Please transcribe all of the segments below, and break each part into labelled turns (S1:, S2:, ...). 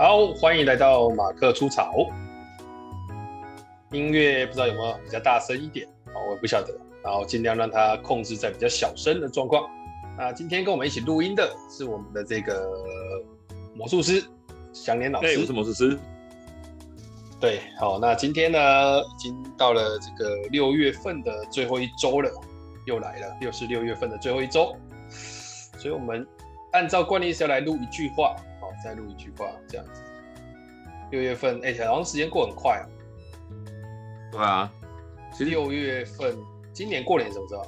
S1: 好，欢迎来到马克出草。音乐不知道有没有比较大声一点啊？我也不晓得。然后尽量让它控制在比较小声的状况。那今天跟我们一起录音的是我们的这个魔术师祥年老师。
S2: 我是魔术师。
S1: 对，好，那今天呢，已经到了这个六月份的最后一周了，又来了，又是六月份的最后一周，所以我们按照惯例是要来录一句话。再录一句话，这样子。六月份，哎、欸，好像时间过很快啊。
S2: 对啊，
S1: 其实六月份，今年过年什么时候？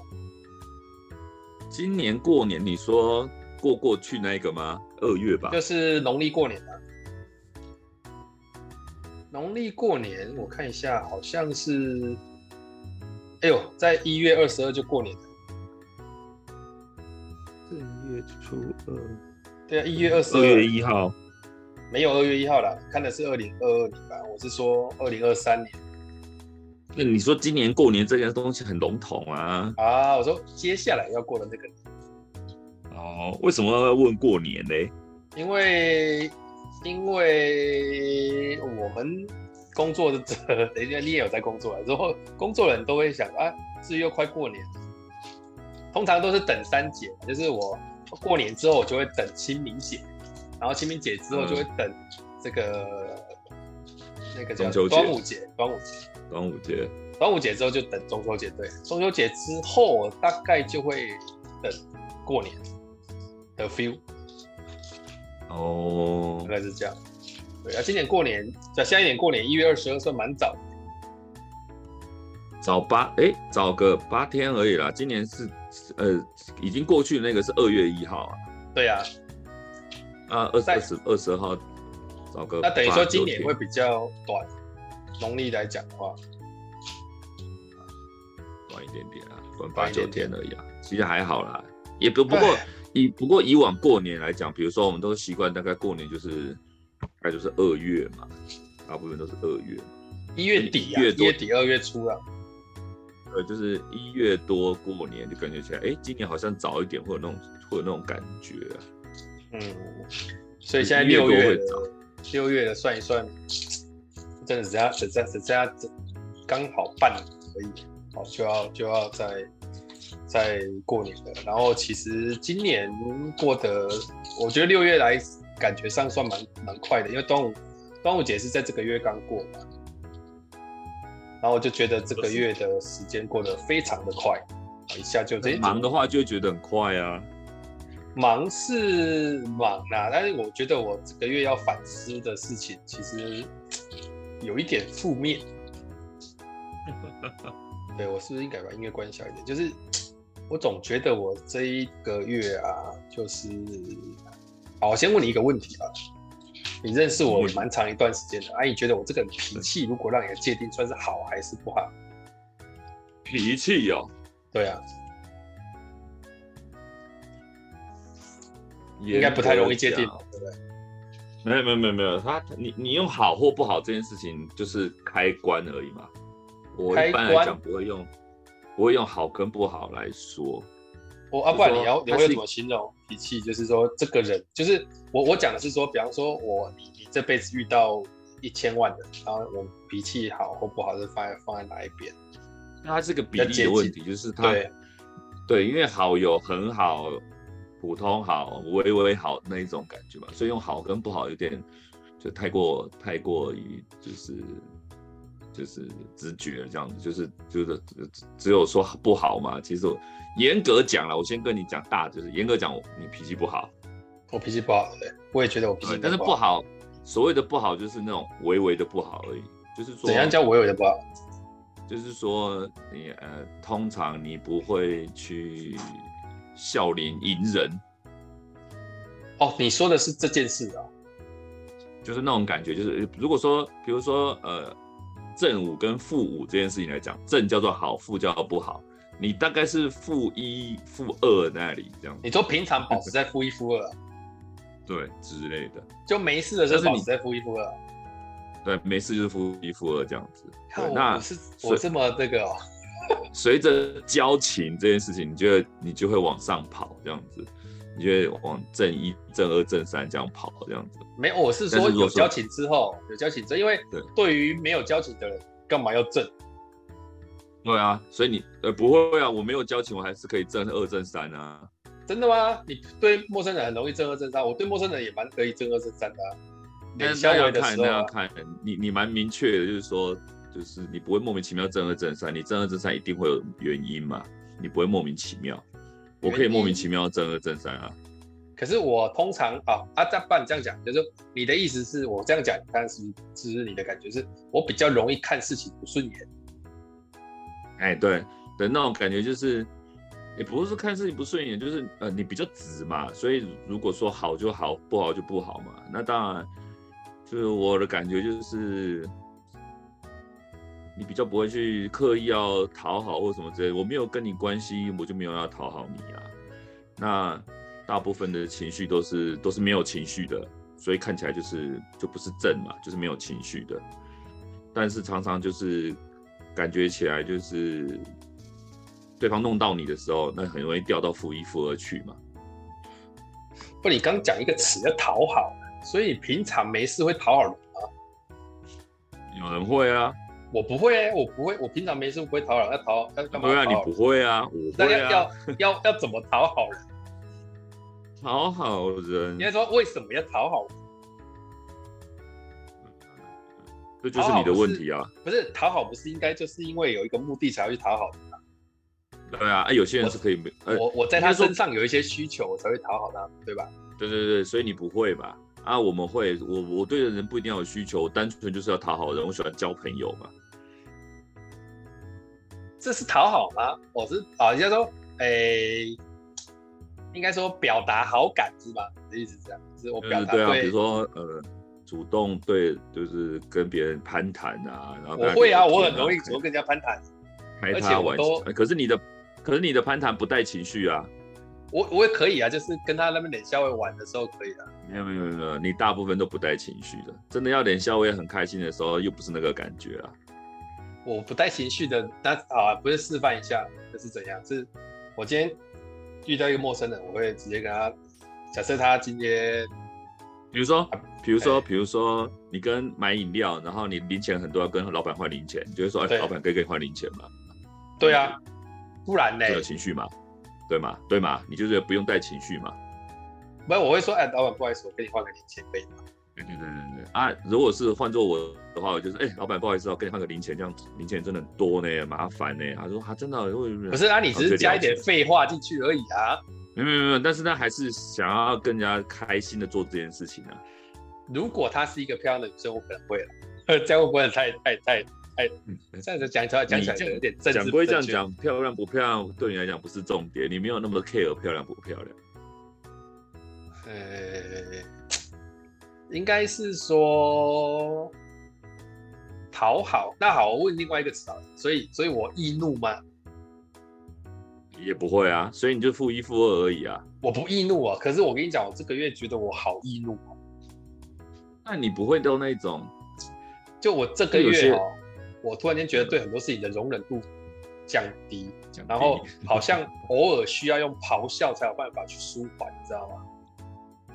S2: 今年过年，你说过过去那个吗？二月吧。
S1: 就是农历过年啊。农历过年，我看一下，好像是，哎呦，在一月二十二就过年了。
S2: 正月初二。
S1: 对啊，一月二十二
S2: 月一号，
S1: 没有二月一号了，看的是二零二二年吧？我是说二零二三年。
S2: 那你说今年过年这件东西很笼统啊？
S1: 啊，我说接下来要过的那个。
S2: 哦，为什么要问过年呢？
S1: 因为因为我们工作的这，人家你也有在工作啊，之后工作人都会想啊，是又快过年，通常都是等三节，就是我。过年之后，我就会等清明节，然后清明节之后就会等这个、嗯、那个叫端午节，端午节，
S2: 端午节，
S1: 端午节之后就等中秋节，对，中秋节之后大概就会等过年的 feel。
S2: 哦，
S1: 大概是这样。对啊，今年过年，在下一年过年一月二十二算蛮早，
S2: 早八哎、欸，早个八天而已啦。今年是。呃，已经过去那个是二月一号啊。
S1: 对呀、
S2: 啊，啊，二十二十二十号，找个。
S1: 那等于说今年会比较短，农历来讲的话，
S2: 短一点点啊，短八九天而已啊，其实还好啦，也不不过以不过以往过年来讲，比如说我们都习惯大概过年就是大概就是二月嘛，大部分都是二月，
S1: 一月底啊，一月底二月初啊。
S2: 呃，就是一月多过年，就感觉起来，哎、欸，今年好像早一点，会有那种，会有那种感觉、啊。
S1: 嗯，所以现在六月，六月的算一算，真的只剩下只剩只剩下刚好半年而已，好，就要就要在在过年了。然后其实今年过得，我觉得六月来感觉上算蛮蛮快的，因为端午端午节是在这个月刚过嘛。然后我就觉得这个月的时间过得非常的快，一下就这。
S2: 忙的话就会觉得很快啊。
S1: 忙是忙啊，但是我觉得我这个月要反思的事情其实有一点负面。对，我是不是应该把音乐关小一点？就是我总觉得我这一个月啊，就是，好，我先问你一个问题啊。你认识我蛮长一段时间的，啊，姨觉得我这个人脾气，如果让你的界定算是好还是不好？
S2: 脾气哦，
S1: 对啊，应该不太容易界定，对不对？
S2: 没有没有没有没有，他你你用好或不好这件事情就是开关而已嘛。我一般来讲不会用不会用好跟不好来说。
S1: 我啊，不然你要你会怎么形容脾气？就是说，这个人就是我。我讲的是说，比方说我你你这辈子遇到一千万人，然后我脾气好或不好是放在放在哪一边？
S2: 那它是个比例的问题，就是他对，对，因为好有很好、普通好、微微好那一种感觉嘛，所以用好跟不好有点就太过太过于就是就是直觉这样子，就是就是只有说不好嘛，其实我。严格讲了，我先跟你讲大，就是严格讲，你脾气不好。
S1: 我脾气不好，对，我也觉得我脾气不好。
S2: 但是不好，所谓的不好就是那种微微的不好而已。就是说，
S1: 怎样叫微微的不好？
S2: 就是说你呃，通常你不会去笑脸迎人。
S1: 哦，你说的是这件事啊？
S2: 就是那种感觉，就是如果说，比如说呃，正五跟负五这件事情来讲，正叫做好，负叫做不好。你大概是负一、负二那里这样。你
S1: 说平常保持在负一、负二，
S2: 对之类的，
S1: 就没事的时候保持在负一、负二。
S2: 对，没事就是负一、负二这样子。
S1: 那是我这么这个哦。
S2: 随着交情这件事情，你就你就会往上跑这样子。你就会往正一、正二、正三这样跑这样子？
S1: 没有，我是说有交情之后，有交情之后，因为对于没有交情的人，干嘛要正？
S2: 对啊，所以你呃不会啊，我没有交情，我还是可以正二正三啊。
S1: 真的吗？你对陌生人很容易正二正三，我对陌生人也蛮可以正二正三的、啊。
S2: 那那要看，那要看你你蛮明确的，就是说，就是你不会莫名其妙正二正三，你正二正三一定会有原因嘛，你不会莫名其妙。我可以莫名其妙正二正三啊。
S1: 可是我通常啊啊，再不然这样讲，就是你的意思是我这样讲，但是只是你的感觉是我比较容易看事情不顺眼。
S2: 哎，对的那种感觉就是。也不是看事情不顺眼，就是呃你比较直嘛，所以如果说好就好，不好就不好嘛。那当然，就是我的感觉就是，你比较不会去刻意要讨好或什么之类的。我没有跟你关系，我就没有要讨好你啊。那大部分的情绪都是都是没有情绪的，所以看起来就是就不是正嘛，就是没有情绪的。但是常常就是感觉起来就是。对方弄到你的时候，那很容易掉到负一、负二去嘛。
S1: 不，你刚讲一个词叫讨好，所以平常没事会讨好人吗？
S2: 有人会啊，
S1: 我不会，我不会，我平常没事不会讨好，要讨要干嘛？
S2: 对啊，你不会啊，我会啊。
S1: 要要要要怎么讨好人？
S2: 讨好人，
S1: 应该说为什么要讨好人？
S2: 这就是你的问题啊。
S1: 不是讨好，不是应该就是因为有一个目的才要去讨好人？
S2: 对啊，哎，有些人是可以没，
S1: 我我在他身上有一些需求，我才会讨好他，对吧？
S2: 对对对，所以你不会吧？啊，我们会，我我对的人不一定要有需求，单纯就是要讨好人，我喜欢交朋友嘛。
S1: 这是讨好吗？我是啊，人家说，哎，应该说表达好感是吧？你的意思是这样，是我表达对
S2: 啊，比如说呃，主动对，就是跟别人攀谈啊，然后
S1: 我会啊，我很容易主动跟人家攀谈，而且我都，
S2: 可是你的。可是你的攀谈不带情绪啊，
S1: 我我也可以啊，就是跟他那边脸笑微玩的时候可以的。
S2: 没有没有没有，你大部分都不带情绪的，真的要脸笑微很开心的时候，又不是那个感觉啊。
S1: 我不带情绪的，那啊，不是示范一下，这是怎样？是，我今天遇到一个陌生人，我会直接跟他，假设他今天，
S2: 比如说，比如说，比如说，你跟买饮料，然后你零钱很多，要跟老板换零钱，你就会说，哎，老板可以跟你换零钱吗？
S1: 对啊。不然呢？
S2: 有情绪嘛？对吗？对吗？你就是不用带情绪嘛？
S1: 不是，我会说，哎，老板，不好意思，我跟你换个零钱可以吗？
S2: 对对对对对啊！如果是换做我的话，我就是，哎，老板，不好意思，我跟你换个零钱，这样零钱真的很多呢，麻烦呢。他说，他、啊、真的会
S1: 不是啊，你只是加一点废话进去而已啊。
S2: 没有没有没有，但是他还是想要更加开心的做这件事情啊。
S1: 如果她是一个漂亮的女生，我可能会了，这样会不会太太太？哎，这样子讲起来讲起来有点正。讲归这样讲，
S2: 漂亮不漂亮对你来讲不是重点，你没有那么 care 漂亮不漂亮。
S1: 呃，应该是说讨好。那好，我问另外一个词啊，所以，所以我易怒吗？
S2: 也不会啊，所以你就负一负二而已啊。
S1: 我不易怒啊，可是我跟你讲，我这个月觉得我好易怒。
S2: 那你不会都那种？
S1: 就我这个月哦。我突然间觉得对很多事情的容忍度降低，降低，然后好像偶尔需要用咆哮才有办法去舒缓，你知道吗？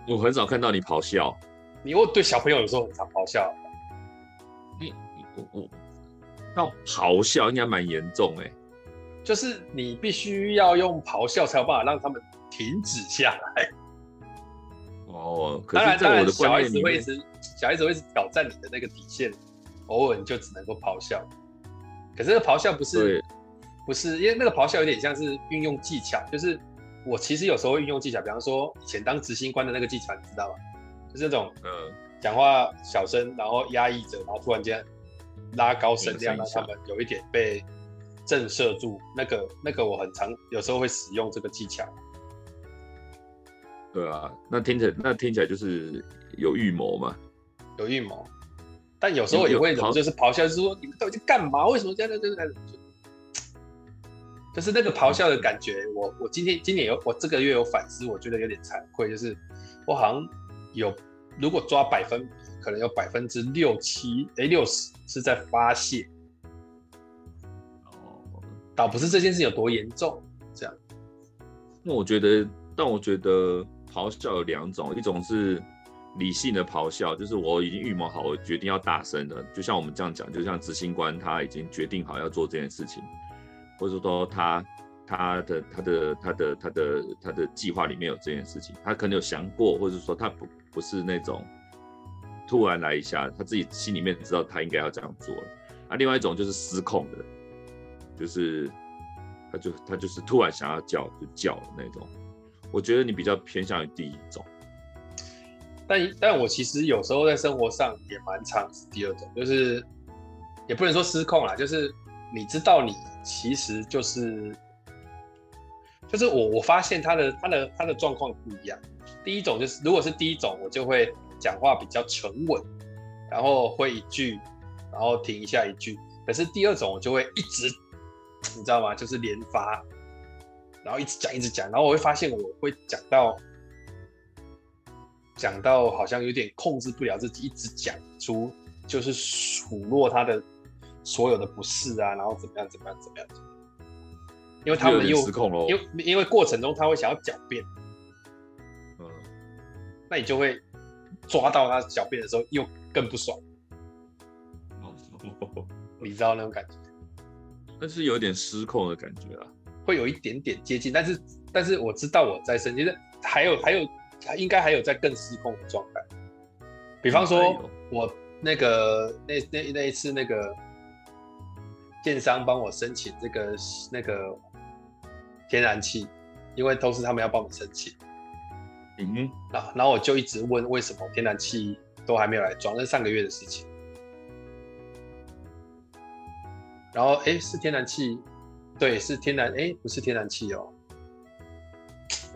S2: 我很少看到你咆哮。
S1: 你会对小朋友有时候很常咆哮。
S2: 你我我要咆哮应该蛮严重哎，
S1: 就是你必须要用咆哮才有办法让他们停止下来。
S2: 哦，
S1: 当然当然，小孩子会一直小孩子会一直挑战你的那个底线。偶尔你就只能够咆哮，可是那个咆哮不是，不是，因为那个咆哮有点像是运用技巧，就是我其实有时候会运用技巧，比方说以前当执行官的那个技巧，你知道吗？就是那种，嗯，讲话小声，然后压抑着，然后突然间拉高声量，让他们有一点被震慑住。那个那个我很常有时候会使用这个技巧。
S2: 对啊，那听起来那听起来就是有预谋嘛？
S1: 有预谋。但有时候也会忍，就是咆哮，就是说你们到底在干嘛？为什么这样？这样、这样？就是那个咆哮的感觉。我我今天今年有我这个月有反思，我觉得有点惭愧，就是我好像有如果抓百分比，可能有百分之六七哎六十是在发泄。哦，倒不是这件事有多严重，这样。
S2: 那我觉得，但我觉得。咆哮有两种，一种是理性的咆哮，就是我已经预谋好，我决定要大声的，就像我们这样讲，就像执行官他已经决定好要做这件事情，或者说他他的他的他的他的他的计划里面有这件事情，他可能有想过，或者说他不不是那种突然来一下，他自己心里面知道他应该要这样做了。啊，另外一种就是失控的，就是他就他就是突然想要叫就叫的那种。我觉得你比较偏向于第一种，
S1: 但但我其实有时候在生活上也蛮常是第二种，就是也不能说失控啦，就是你知道你其实就是就是我我发现他的他的他的状况不一样。第一种就是如果是第一种，我就会讲话比较沉稳，然后会一句，然后停一下一句。可是第二种我就会一直，你知道吗？就是连发。然后一直讲一直讲，然后我会发现我会讲到讲到好像有点控制不了自己，一直讲出就是数落他的所有的不是啊，然后怎么样怎么样怎么样，因为他们又
S2: 失控了，
S1: 因为因为过程中他会想要狡辩，嗯，那你就会抓到他狡辩的时候又更不爽，你知道那种感觉？
S2: 但是有点失控的感觉啊。
S1: 会有一点点接近，但是但是我知道我在生气，还有还有应该还有在更失控的状态。比方说，我那个那那那一次那个建商帮我申请这个那个天然气，因为都是他们要帮我申请。
S2: 嗯，
S1: 然后然后我就一直问为什么天然气都还没有来装，那是上个月的事情。然后哎，是天然气。对，是天然，哎，不是天然气哦，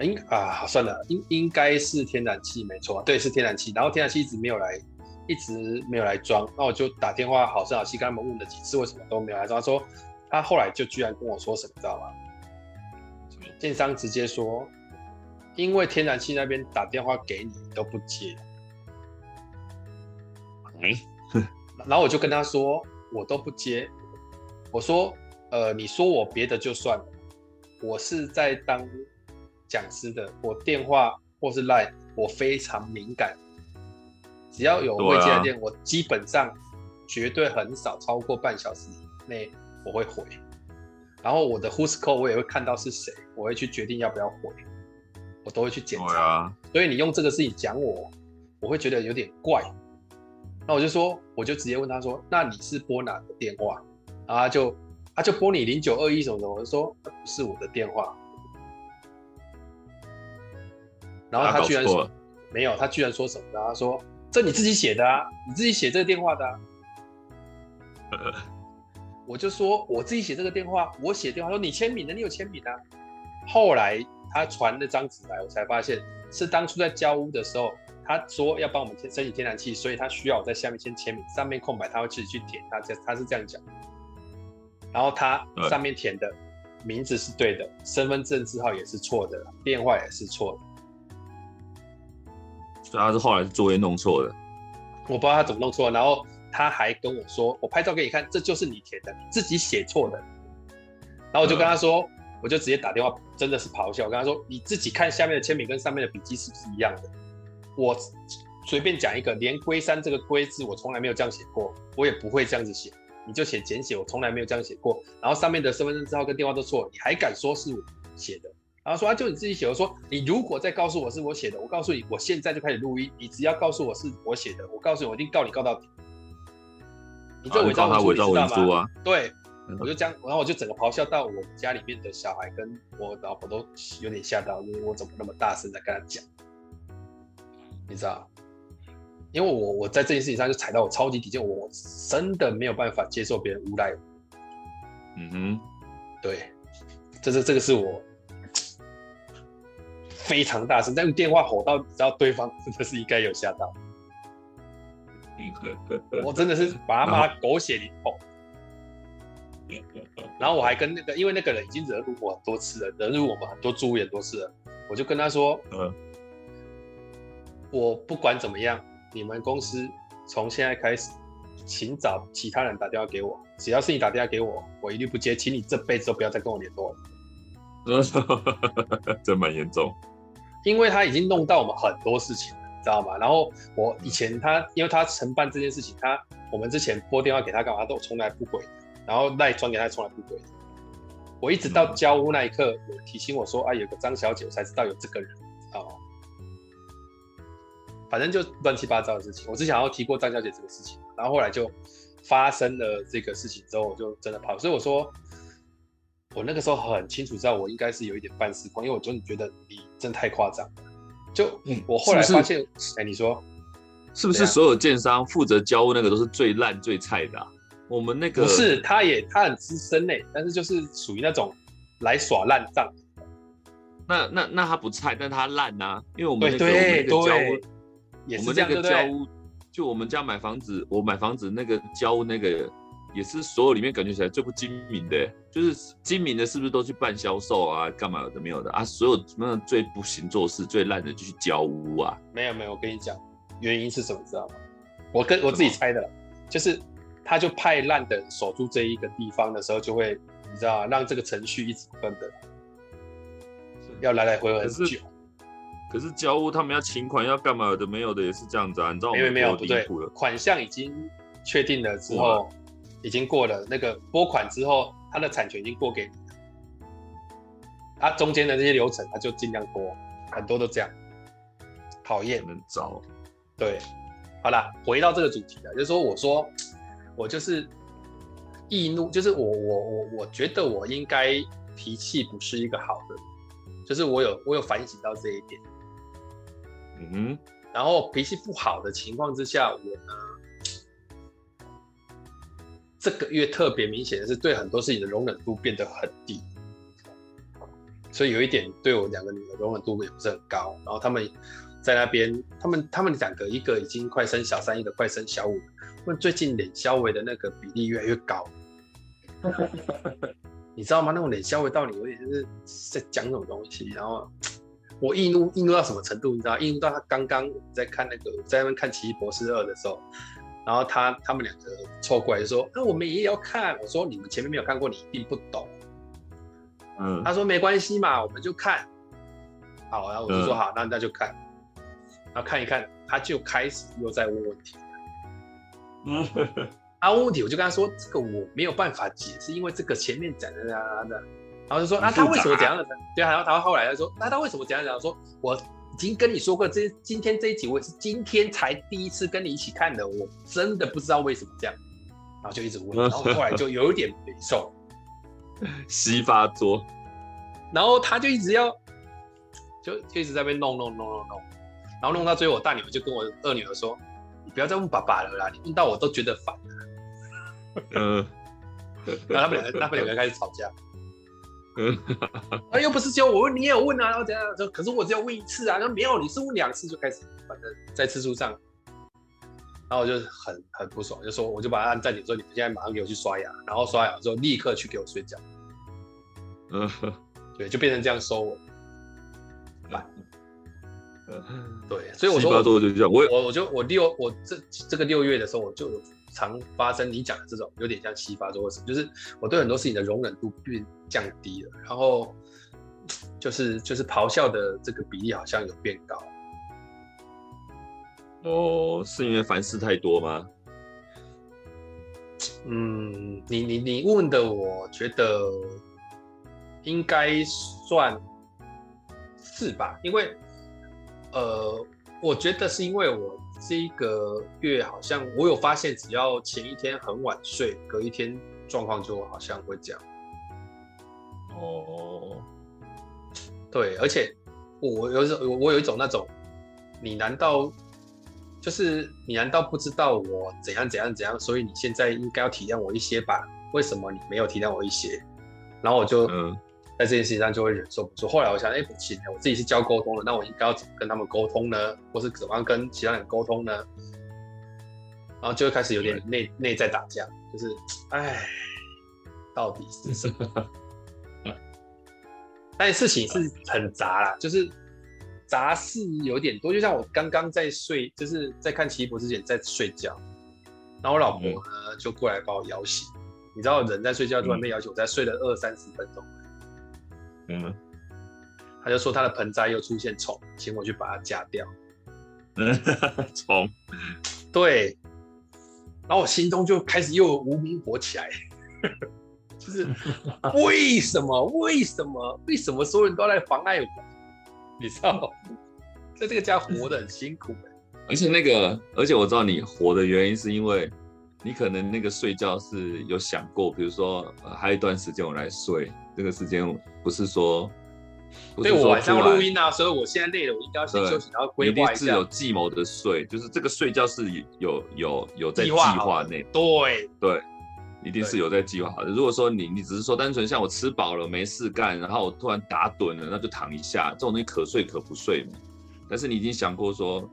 S1: 应啊，算了，应应该是天然气，没错，对，是天然气。然后天然气一直没有来，一直没有来装，那我就打电话好声好气跟他们问了几次，为什么都没有来装？他说他后来就居然跟我说什么，知道吗？建商直接说，因为天然气那边打电话给你都不接，
S2: 哎，
S1: 然后我就跟他说，我都不接，我说。呃，你说我别的就算了，我是在当讲师的，我电话或是 Line，我非常敏感，只要有未接来电，啊、我基本上绝对很少超过半小时以内我会回，然后我的 Who's Call 我也会看到是谁，我会去决定要不要回，我都会去检查。
S2: 啊、
S1: 所以你用这个事情讲我，我会觉得有点怪，那我就说，我就直接问他说，那你是拨哪个电话？然后他就。他就拨你零九二一什么什么，我就说不是我的电话，然后他居然说没有，他居然说什么呢？他说这你自己写的啊，你自己写这个电话的啊。我就说我自己写这个电话，我写电话说你签名的，你有签名啊。后来他传那张纸来，我才发现是当初在交屋的时候，他说要帮我们申请天然气，所以他需要我在下面先签名，上面空白他会自己去填，他这他是这样讲。然后他上面填的名字是对的，身份证字号也是错的，电话也是错的，
S2: 所以他是后来是作业弄错的。
S1: 我不知道他怎么弄错，然后他还跟我说：“我拍照给你看，这就是你填的，你自己写错的。”然后我就跟他说：“我就直接打电话，真的是咆哮。”我跟他说：“你自己看下面的签名跟上面的笔记是不是一样的？”我随便讲一个，连龟山这个龟字我从来没有这样写过，我也不会这样子写。你就写简写，我从来没有这样写过。然后上面的身份证字号跟电话都错，你还敢说是我写的？然后说啊，就你自己写。我说你如果再告诉我是我写的，我告诉你，我现在就开始录音。你只要告诉我是我写的，我告诉你，我一定告你告到底。你这伪造文书，你知道吗？对，我就这样，然后我就整个咆哮到我家里面的小孩跟我老婆都有点吓到，因为我怎么那么大声在跟他讲？你知道？因为我我在这件事情上就踩到我超级底线，我真的没有办法接受别人诬赖。
S2: 嗯哼，
S1: 对，这是这个是我非常大声，但用电话吼到，你知道对方 真的是应该有吓到。我真的是把他骂狗血淋头。然后我还跟那个，因为那个人已经惹怒我很多次了，惹怒我们很多猪也很多次了，我就跟他说，嗯，我不管怎么样。你们公司从现在开始，请找其他人打电话给我。只要是你打电话给我，我一律不接。请你这辈子都不要再跟我联络了。
S2: 真蛮严重。
S1: 因为他已经弄到我们很多事情，你知道吗？然后我以前他，因为他承办这件事情，他我们之前拨电话给他干嘛，都从来不回，然后赖传给他从来不回。我一直到交屋那一刻，有提醒我说，啊，有个张小姐，才知道有这个人，知道吗？反正就乱七八糟的事情。我只想要提过张小姐这个事情，然后后来就发生了这个事情之后，我就真的跑。所以我说，我那个时候很清楚知道，我应该是有一点半失控，因为我真的觉得你真的太夸张了。就我后来发现，哎，你说
S2: 是不是所有建商负责交屋那个都是最烂最菜的啊？我们那个
S1: 不是，他也他很资深嘞，但是就是属于那种来耍烂账。
S2: 那那那他不菜，但他烂呐、啊，因为我们那个
S1: 对
S2: 交屋，
S1: 我
S2: 们那个交屋，就我们家买房子，我买房子那个交那个也是所有里面感觉起来最不精明的，就是精明的，是不是都去办销售啊，干嘛有的没有的啊？所有那最不行做事、最烂的就去交屋啊？
S1: 没有没有，我跟你讲，原因是什么知道吗？我跟我自己猜的，就是。他就派烂的守住这一个地方的时候，就会你知道让这个程序一直分的，要来来回回很久。
S2: 可是交屋他们要请款要干嘛的没有的也是这样子啊，你知道吗？
S1: 没有没有不对，款项已经确定了之后，已经过了那个拨款之后，他的产权已经过给你了，他中间的这些流程他就尽量拖，很多都这样，讨厌，
S2: 很糟。
S1: 对，好了，回到这个主题了，就是说我说。我就是易怒，就是我我我我觉得我应该脾气不是一个好的，就是我有我有反省到这一点，
S2: 嗯哼，
S1: 然后脾气不好的情况之下，我呢这个月特别明显的是对很多事情的容忍度变得很低，所以有一点对我两个女儿容忍度也不是很高，然后他们在那边，他们他们两个一个已经快生小三，一个快生小五。问最近脸消微的那个比例越来越高，你知道吗？那种脸消微到你有点就是在讲什么东西，然后我易怒易怒到什么程度？你知道？易怒到他刚刚在看那个在那边看《奇异博士二》的时候，然后他他们两个凑过来就说：“那我们也要看。”我说：“你们前面没有看过，你一定不懂。”嗯，他说：“没关系嘛，我们就看。”好，然后我就说：“好，那那就看。”然后看一看，他就开始又在问问题。嗯，他，问问题我就跟他说，这个我没有办法解释，因为这个前面讲的啊的，然后就说啊，他为什么怎样的？对，然后他后来他说，那他为什么怎样讲？说我已经跟你说过，这今天这一集我也是今天才第一次跟你一起看的，我真的不知道为什么这样，然后就一直问，然后后来就有一点难受，
S2: 西发作，
S1: 然后他就一直要，就就一直在那边弄弄弄弄弄，然后弄到最后，我大女儿就跟我二女儿说。你不要再问爸爸了啦！你问到我都觉得烦。嗯，然后他们两个，他们两个开始吵架。嗯，啊，又不是只有我问，你也有问啊，然后怎样说？可是我只有问一次啊，那没有，你是问两次就开始，反正在次数上，然后我就很很不爽，就说我就把它按暂停，说你们现在马上给我去刷牙，然后刷牙之后立刻去给我睡觉。嗯，对，就变成这样收我。来。对，所以我说我就这样，我我我就我六我这这个六月的时候，我就有常发生你讲的这种有点像七发作或什么，就是我对很多事情的容忍度变降低了，然后 就是就是咆哮的这个比例好像有变高。
S2: 哦，是因为凡事太多吗？
S1: 嗯，你你你问的，我觉得应该算是吧，因为。呃，我觉得是因为我这个月好像我有发现，只要前一天很晚睡，隔一天状况就好像会这样。哦，对，而且我有一种，我有一种那种，你难道就是你难道不知道我怎样怎样怎样？所以你现在应该要体谅我一些吧？为什么你没有体谅我一些？然后我就嗯。在这件事情上就会忍受不住。后来我想，哎、欸，不行，我自己是教沟通的，那我应该要怎么跟他们沟通呢？或是怎么样跟其他人沟通呢？然后就会开始有点内内在打架，就是，哎，到底是什么？但事情是很杂啦，就是杂事有点多。就像我刚刚在睡，就是在看奇异博士之前在睡觉，然后我老婆呢、嗯、就过来把我摇醒。你知道，人在睡觉突然被摇醒，我才睡了二三十分钟。嗯，他就说他的盆栽又出现虫，请我去把它夹掉。
S2: 虫，
S1: 对。然后我心中就开始又无名火起来，就是 为什么？为什么？为什么所有人都在妨碍我？你知道？在这个家活得很辛苦，
S2: 而且那个，而且我知道你活的原因是因为你可能那个睡觉是有想过，比如说、呃、还有一段时间我来睡，这个时间不是说，
S1: 不是说对我晚上录音啊，所以我现在累了，我应该要先休息，然后规划一下。
S2: 是有计谋的睡，就是这个睡觉是有有有在计划内，
S1: 对
S2: 对，一定是有在计划好的。如果说你你只是说单纯像我吃饱了没事干，然后我突然打盹了，那就躺一下，这种东西可睡可不睡嘛。但是你已经想过说，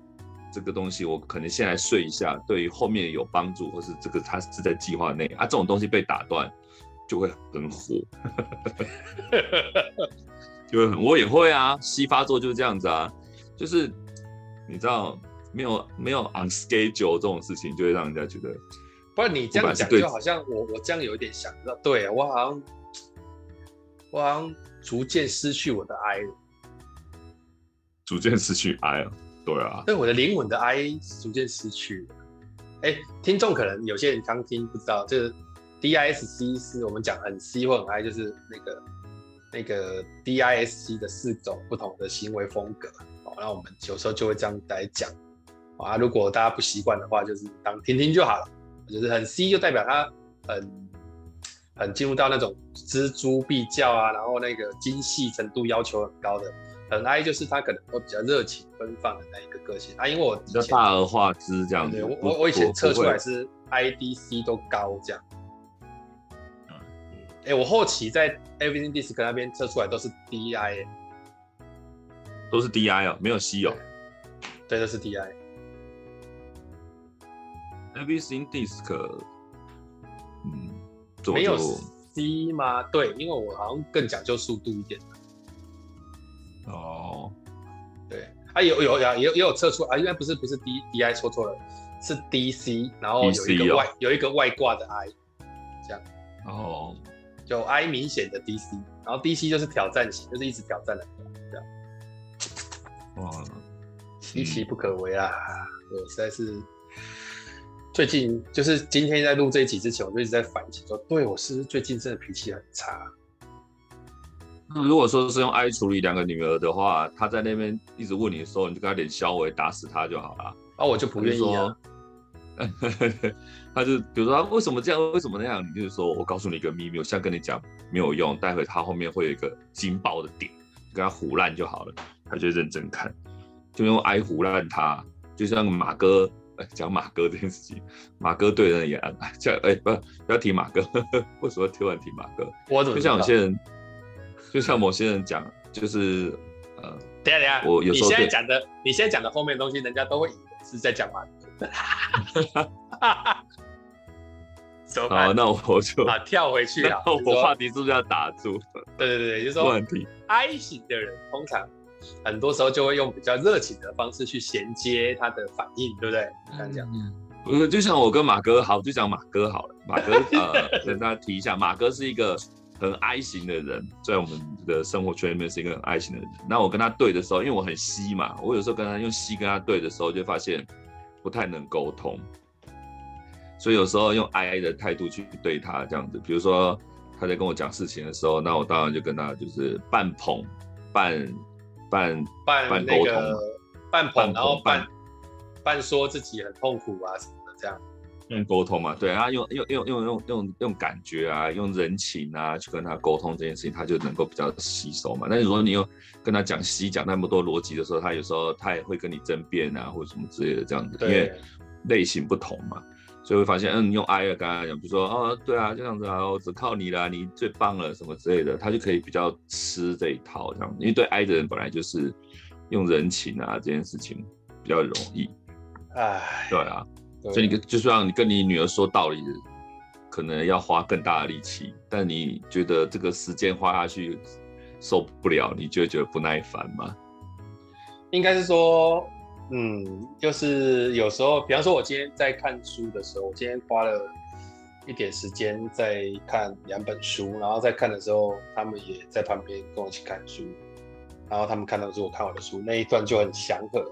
S2: 这个东西我可能现在睡一下，对于后面有帮助，或是这个它是在计划内啊，这种东西被打断，就会很火，就会很，我也会啊，西发作就是这样子啊，就是你知道没有没有 on schedule 这种事情，就会让人家觉得，
S1: 不然你这样讲就好像我我这样有一点想到，对我好像我好像逐渐失去我的爱了。
S2: 逐渐失去爱了，对啊，
S1: 对我的灵魂的爱逐渐失去了。哎，听众可能有些人刚听不知道，就是 DISC 是我们讲很 C 或很 I，就是那个那个 DISC 的四种不同的行为风格。哦，那我们有时候就会这样来讲。啊，如果大家不习惯的话，就是当听听就好了。就是很 C 就代表他很很进入到那种錙铢必较啊，然后那个精细程度要求很高的。很 I 就是他可能会比较热情奔放的那一个个性啊，因为我比较
S2: 大而化之这样子。
S1: 对，我我以前测出来是 IDC 都高这样。哎，我后期在 Everything DISC 那边测出来都是 DI，
S2: 都是 DI 哦，没有 C 哦。
S1: 对，都是 DI。
S2: Everything DISC，嗯，
S1: 没有 C 吗？对，因为我好像更讲究速度一点。
S2: 哦，
S1: 对，啊有有呀也也有测出啊，应该不是不是 D D I 错错了，是 D C，然后有一个外、哦、有一个外挂的 I，这样，
S2: 哦，
S1: 就 I 明显的 D C，然后 D C 就是挑战型，就是一直挑战的这样，
S2: 哇，
S1: 稀奇不可为啊！我实在是最近就是今天在录这一集之前，我就一直在反省说，对我是最近真的脾气很差。
S2: 那如果说是用 I 处理两个女儿的话，他在那边一直问你的时候，你就跟他点消微，打死他就好了。
S1: 啊，我就不愿意啊。
S2: 他就 比如说为什么这样，为什么那样？你就是说我告诉你一个秘密，我现在跟你讲没有用，待会他后面会有一个惊爆的点，跟他胡烂就好了。他就认真看，就用 I 唬烂他，就像马哥，哎，讲马哥这件事情，马哥对人也安，叫哎不不要提马哥，为什么突然提马哥？
S1: 我怎么
S2: 就像有些人。就像某些人讲，就是呃，
S1: 等下等下，
S2: 我有时候
S1: 你现在讲的，你现在讲的后面的东西，人家都会以为是在讲马哥。
S2: 好，那我就
S1: 啊跳回去啊，
S2: 我话题是不是要打住？
S1: 对对对，就是说，I 型的人通常很多时候就会用比较热情的方式去衔接他的反应，对不对？这样讲，
S2: 不是，就像我跟马哥，好，就讲马哥好了。马哥呃，跟大家提一下，马哥是一个。很 I 型的人，在我们的生活圈里面是一个很 I 型的人。那我跟他对的时候，因为我很 C 嘛，我有时候跟他用 C 跟他对的时候，就发现不太能沟通。所以有时候用 I 的态度去对他这样子，比如说他在跟我讲事情的时候，那我当然就跟他就是半捧、半半
S1: 半
S2: 半沟通，
S1: 半捧，然后半半说自己很痛苦啊什么的这样。
S2: 用沟通嘛，对啊，用用用用用用用感觉啊，用人情啊去跟他沟通这件事情，他就能够比较吸收嘛。但是如果你又跟他讲西讲那么多逻辑的时候，他有时候他也会跟你争辩啊，或者什么之类的这样子，因为类型不同嘛，所以会发现，嗯，用 I 跟他讲，比如说，哦，对啊，这样子啊，我只靠你了，你最棒了，什么之类的，他就可以比较吃这一套这样子，因为对 I 的人本来就是用人情啊这件事情比较容易，
S1: 哎，
S2: 对啊。所以你跟就是让你跟你女儿说道理，可能要花更大的力气，但你觉得这个时间花下去受不了，你就会觉得不耐烦吗？
S1: 应该是说，嗯，就是有时候，比方说，我今天在看书的时候，我今天花了一点时间在看两本书，然后在看的时候，他们也在旁边跟我一起看书，然后他们看到是我看我的书，那一段就很祥和。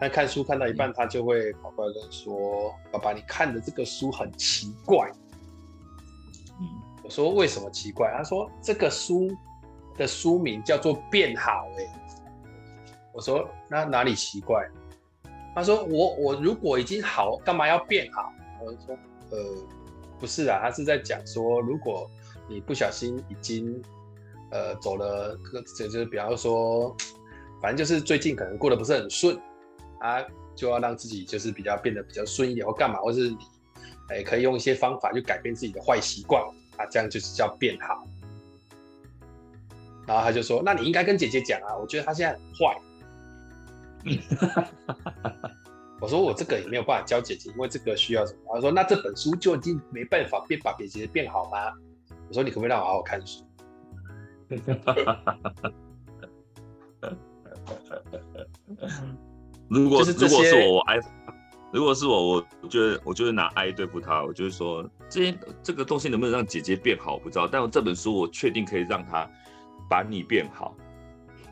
S1: 但看书看到一半，他就会跑过来跟说：“嗯、爸爸，你看的这个书很奇怪。”嗯，我说为什么奇怪？他说这个书的书名叫做《变好》哎。我说那哪里奇怪？他说我我如果已经好，干嘛要变好？我就说呃不是啊，他是在讲说如果你不小心已经呃走了个就是比方说，反正就是最近可能过得不是很顺。啊，就要让自己就是比较变得比较顺一点，或干嘛，或是你，哎，可以用一些方法去改变自己的坏习惯啊，这样就是叫变好。然后他就说：“那你应该跟姐姐讲啊，我觉得她现在很坏。”我说：“我这个也没有办法教姐姐，因为这个需要什么？”他说：“那这本书就已经没办法变把姐姐变好吗？”我说：“你可不可以让我好好看书？”
S2: 如果如果是我，我爱；如果是我，我觉得我就是拿爱对付他。我就是说，这些这个东西能不能让姐姐变好，我不知道。但我这本书，我确定可以让他把你变好。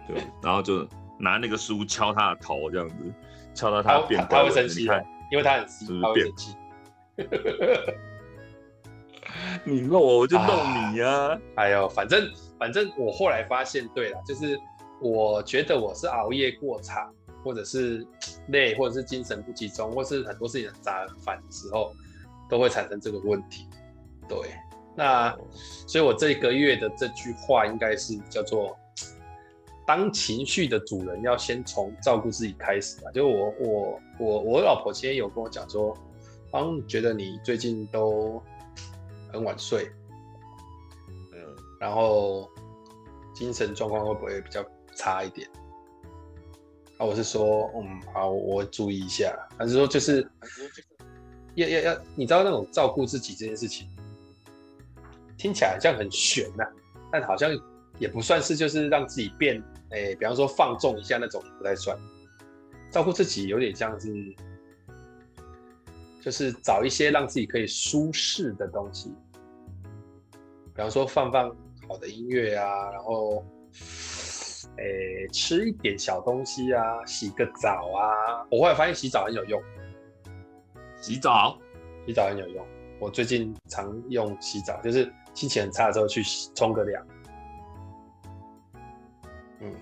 S2: 对，然后就拿那个书敲他的头，这样子敲到他变好。
S1: 他会生气，因为他很是他会生气。
S2: 你弄我，我就弄你呀、啊！
S1: 哎呦，反正反正我后来发现，对了，就是我觉得我是熬夜过长。或者是累，或者是精神不集中，或是很多事情很杂很烦的时候，都会产生这个问题。对，那所以我这个月的这句话应该是叫做：当情绪的主人要先从照顾自己开始吧。就我我我我老婆今天有跟我讲说，嗯，觉得你最近都很晚睡，嗯，然后精神状况会不会比较差一点？啊，我是说，嗯，好，我注意一下。还是说，就是要要要，你知道那种照顾自己这件事情，听起来好像很玄呐、啊，但好像也不算是，就是让自己变，哎、欸，比方说放纵一下那种不太算。照顾自己有点像是，就是找一些让自己可以舒适的东西，比方说放放好的音乐啊，然后。诶、欸，吃一点小东西啊，洗个澡啊。我后来发现洗澡很有用。
S2: 洗澡，
S1: 洗澡很有用。我最近常用洗澡，就是心情很差的时候去冲个凉。嗯，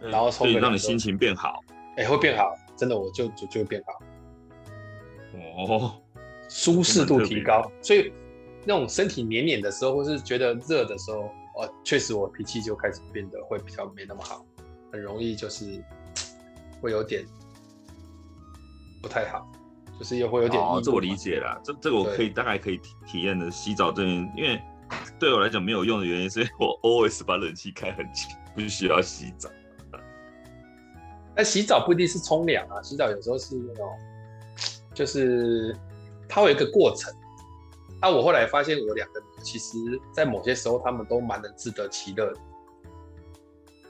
S1: 然后冲个凉，
S2: 让你心情变好。
S1: 哎、欸，会变好，真的，我就就就会变好。
S2: 哦，
S1: 舒适度提高，所以那种身体黏黏的时候，或是觉得热的时候。哦，确实，我脾气就开始变得会比较没那么好，很容易就是会有点不太好，就是又会有点。
S2: 哦，这我理解了，这这个我可以大概可以体体验的。洗澡这边，因为对我来讲没有用的原因，是因为我 always 把冷气开很强，不需要洗澡。
S1: 那洗澡不一定是冲凉啊，洗澡有时候是那种，就是它会有一个过程。那、啊、我后来发现，我两个女儿其实，在某些时候，他们都蛮能自得其乐的。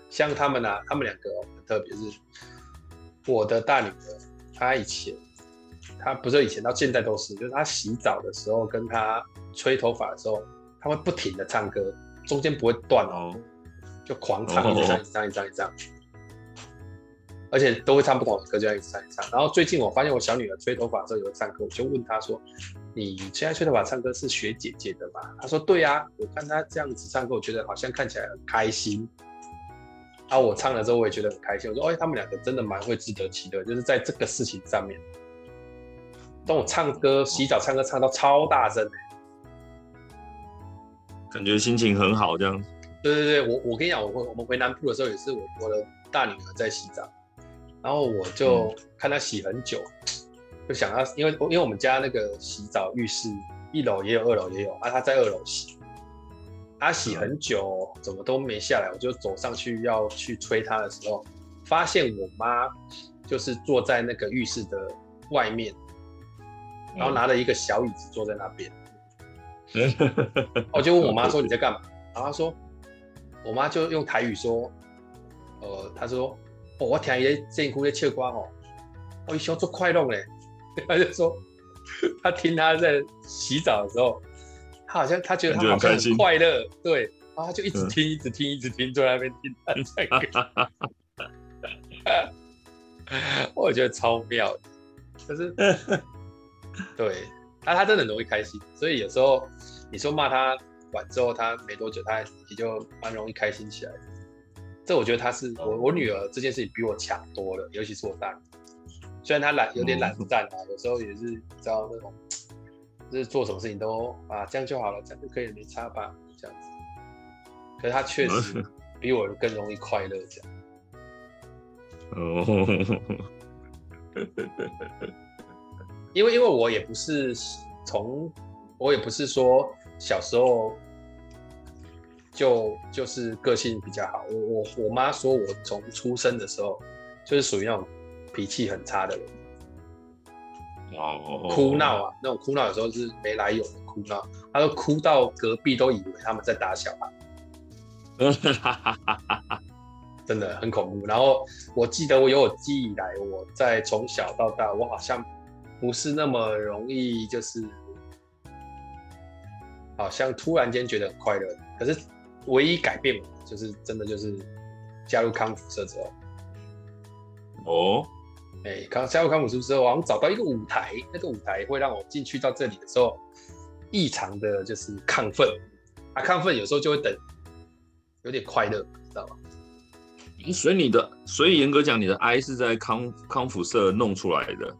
S1: 像他们啊，他们两个很特别，是我的大女儿，她以前，她不是以前到现在都是，就是她洗澡的时候，跟她吹头发的时候，她会不停的唱歌，中间不会断哦，就狂唱，一直唱，一直唱，一直唱，一直唱。而且都会唱不同的歌，就要一直唱一唱。然后最近我发现我小女儿吹头发的时候有唱歌，我就问她说：“你现在吹头发唱歌是学姐姐的吗？”她说：“对呀、啊，我看她这样子唱歌，我觉得好像看起来很开心。”然后我唱了之后，我也觉得很开心。我说：“哎，他们两个真的蛮会自得其乐，就是在这个事情上面。当我唱歌、洗澡唱歌唱到超大声，
S2: 感觉心情很好，这样。
S1: 对对对，我我跟你讲，我我们回南部的时候也是我我的大女儿在洗澡。然后我就看他洗很久，嗯、就想要，因为因为我们家那个洗澡浴室一楼也有，二楼也有，啊，他在二楼洗，他洗很久，怎么都没下来，我就走上去要去催他的时候，发现我妈就是坐在那个浴室的外面，然后拿了一个小椅子坐在那边，嗯、我就问我妈说 你在干嘛？然后她说，我妈就用台语说，呃，她说。哦、我听伊咧辛苦咧唱歌吼，我一想做快乐嘞，他就说 他听他在洗澡的时候，他好像他觉得他好像很快乐，对，然后他就一直听，一直听，一直听，坐在那边听他唱歌。我觉得超妙的，可是，对，他他真的很容易开心，所以有时候你说骂他完之后，他没多久他也就蛮容易开心起来。这我觉得他是我我女儿这件事情比我强多了，尤其是我大女儿，虽然她懒有点懒散啊，有时候也是你知道那种，就是做什么事情都啊这样就好了，这样就可以没差吧这样子。可是她确实比我更容易快乐这样。哦，因为因为我也不是从，我也不是说小时候就就是个性比较好。我我我妈说我从出生的时候就是属于那种脾气很差的人。哦，哭闹啊，那种哭闹有时候是没来由的哭闹，她都哭到隔壁都以为他们在打小孩。真的很恐怖。然后我记得我有我记忆以来，我在从小到大，我好像不是那么容易，就是好像突然间觉得很快乐。可是唯一改变我，就是真的就是加入康复社之后。
S2: 哦，
S1: 哎，刚加入康复社之后，我好像找到一个舞台，那个舞台会让我进去到这里的时候，异常的就是亢奋啊，亢奋有时候就会等有点快乐，知道吗？
S2: 所以你的，所以严格讲，你的 I 是在康康复社弄出来的。